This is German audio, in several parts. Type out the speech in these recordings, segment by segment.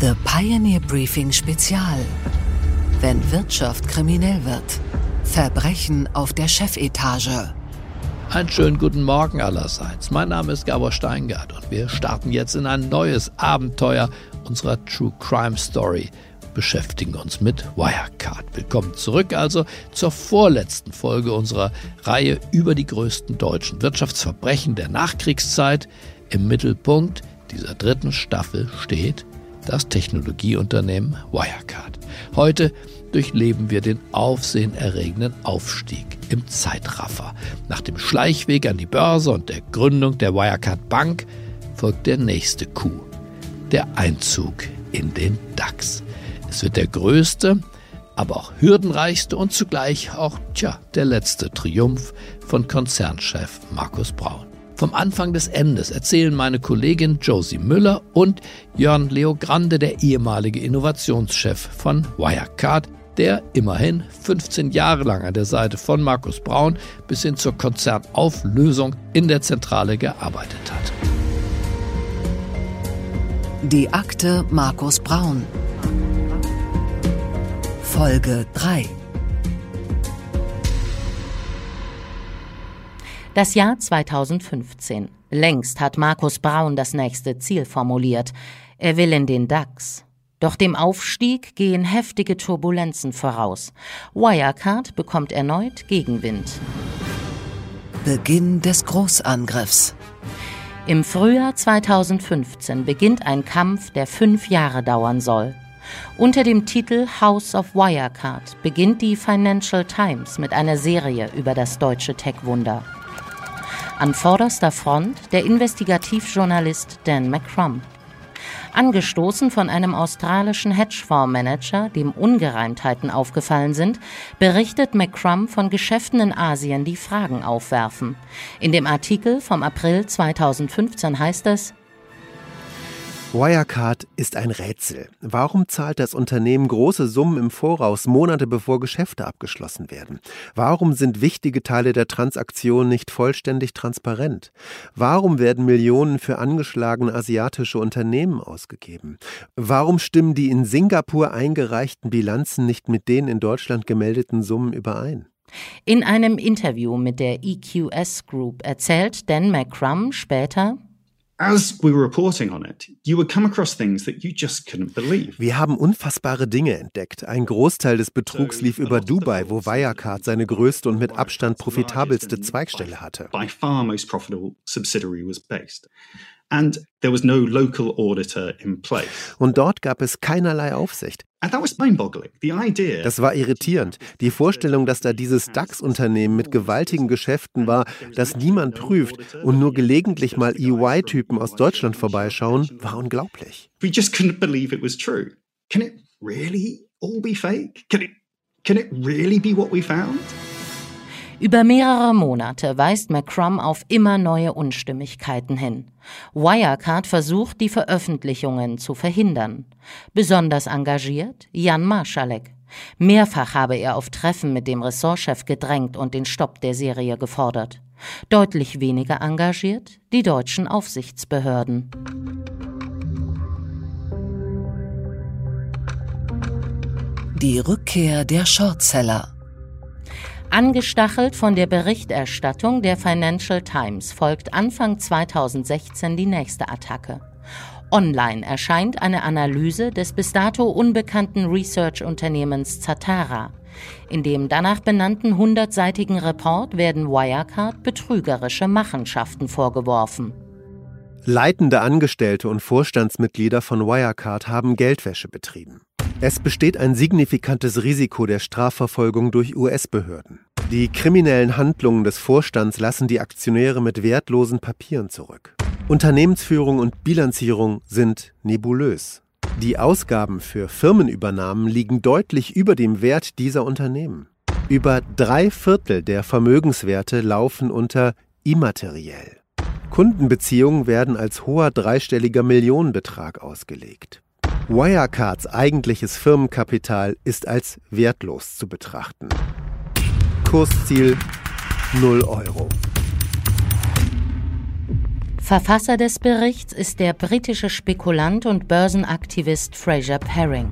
The Pioneer Briefing Spezial. Wenn Wirtschaft kriminell wird. Verbrechen auf der Chefetage. Einen schönen guten Morgen allerseits. Mein Name ist Gabor Steingart und wir starten jetzt in ein neues Abenteuer unserer True Crime Story. Beschäftigen uns mit Wirecard. Willkommen zurück also zur vorletzten Folge unserer Reihe über die größten deutschen Wirtschaftsverbrechen der Nachkriegszeit. Im Mittelpunkt dieser dritten Staffel steht das Technologieunternehmen Wirecard. Heute durchleben wir den aufsehenerregenden Aufstieg im Zeitraffer. Nach dem Schleichweg an die Börse und der Gründung der Wirecard Bank folgt der nächste Coup, der Einzug in den DAX. Es wird der größte, aber auch hürdenreichste und zugleich auch, tja, der letzte Triumph von Konzernchef Markus Braun. Vom Anfang des Endes erzählen meine Kollegin Josie Müller und Jörn Leogrande, der ehemalige Innovationschef von Wirecard, der immerhin 15 Jahre lang an der Seite von Markus Braun bis hin zur Konzernauflösung in der Zentrale gearbeitet hat. Die Akte Markus Braun. Folge 3 Das Jahr 2015. Längst hat Markus Braun das nächste Ziel formuliert. Er will in den DAX. Doch dem Aufstieg gehen heftige Turbulenzen voraus. Wirecard bekommt erneut Gegenwind. Beginn des Großangriffs. Im Frühjahr 2015 beginnt ein Kampf, der fünf Jahre dauern soll. Unter dem Titel House of Wirecard beginnt die Financial Times mit einer Serie über das deutsche Tech-Wunder. An vorderster Front der Investigativjournalist Dan McCrum. Angestoßen von einem australischen Hedgefondsmanager, dem Ungereimtheiten aufgefallen sind, berichtet McCrum von Geschäften in Asien, die Fragen aufwerfen. In dem Artikel vom April 2015 heißt es, Wirecard ist ein Rätsel. Warum zahlt das Unternehmen große Summen im Voraus, Monate bevor Geschäfte abgeschlossen werden? Warum sind wichtige Teile der Transaktion nicht vollständig transparent? Warum werden Millionen für angeschlagene asiatische Unternehmen ausgegeben? Warum stimmen die in Singapur eingereichten Bilanzen nicht mit den in Deutschland gemeldeten Summen überein? In einem Interview mit der EQS Group erzählt Dan McCrum später, as we were reporting on it, you would come across things that you just couldn't believe. Wir haben unfassbare Dinge entdeckt. Ein Großteil des Betrugs lief über Dubai, wo Wirecard seine größte und mit Abstand profitabelste Zweigstelle hatte. By far most profitable subsidiary was based. And there was no local auditor in place. Und dort gab es keinerlei Aufsicht. Das war irritierend. Die Vorstellung, dass da dieses DAX-Unternehmen mit gewaltigen Geschäften war, das niemand prüft und nur gelegentlich mal EY-Typen aus Deutschland vorbeischauen, war unglaublich. We just couldn't believe it was true. Can it really all be fake? Can it, can it really be what we found? Über mehrere Monate weist McCrum auf immer neue Unstimmigkeiten hin. Wirecard versucht, die Veröffentlichungen zu verhindern. Besonders engagiert Jan Marschalek. Mehrfach habe er auf Treffen mit dem Ressortchef gedrängt und den Stopp der Serie gefordert. Deutlich weniger engagiert die deutschen Aufsichtsbehörden. Die Rückkehr der Shortseller. Angestachelt von der Berichterstattung der Financial Times folgt Anfang 2016 die nächste Attacke. Online erscheint eine Analyse des bis dato unbekannten Research-Unternehmens Zatara. In dem danach benannten hundertseitigen Report werden Wirecard betrügerische Machenschaften vorgeworfen. Leitende Angestellte und Vorstandsmitglieder von Wirecard haben Geldwäsche betrieben. Es besteht ein signifikantes Risiko der Strafverfolgung durch US-Behörden. Die kriminellen Handlungen des Vorstands lassen die Aktionäre mit wertlosen Papieren zurück. Unternehmensführung und Bilanzierung sind nebulös. Die Ausgaben für Firmenübernahmen liegen deutlich über dem Wert dieser Unternehmen. Über drei Viertel der Vermögenswerte laufen unter immateriell. Kundenbeziehungen werden als hoher dreistelliger Millionenbetrag ausgelegt. Wirecards eigentliches Firmenkapital ist als wertlos zu betrachten. Kursziel 0 Euro. Verfasser des Berichts ist der britische Spekulant und Börsenaktivist Fraser Paring.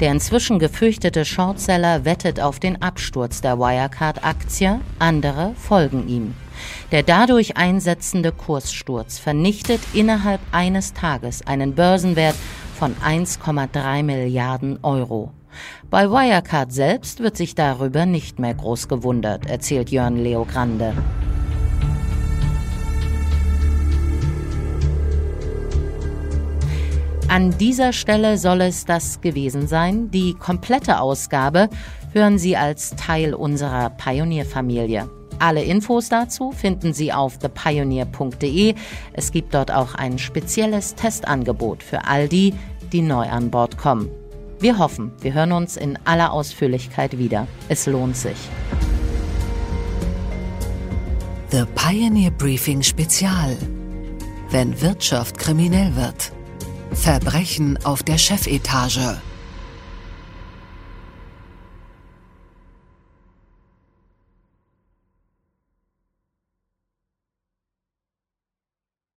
Der inzwischen gefürchtete Shortseller wettet auf den Absturz der Wirecard-Aktie, andere folgen ihm. Der dadurch einsetzende Kurssturz vernichtet innerhalb eines Tages einen Börsenwert von 1,3 Milliarden Euro. Bei Wirecard selbst wird sich darüber nicht mehr groß gewundert, erzählt Jörn Leo Grande. An dieser Stelle soll es das gewesen sein. Die komplette Ausgabe hören Sie als Teil unserer Pioneer-Familie. Alle Infos dazu finden Sie auf thepioneer.de. Es gibt dort auch ein spezielles Testangebot für all die, die neu an Bord kommen. Wir hoffen, wir hören uns in aller Ausführlichkeit wieder. Es lohnt sich. The Pioneer Briefing Spezial. Wenn Wirtschaft kriminell wird. Verbrechen auf der Chefetage.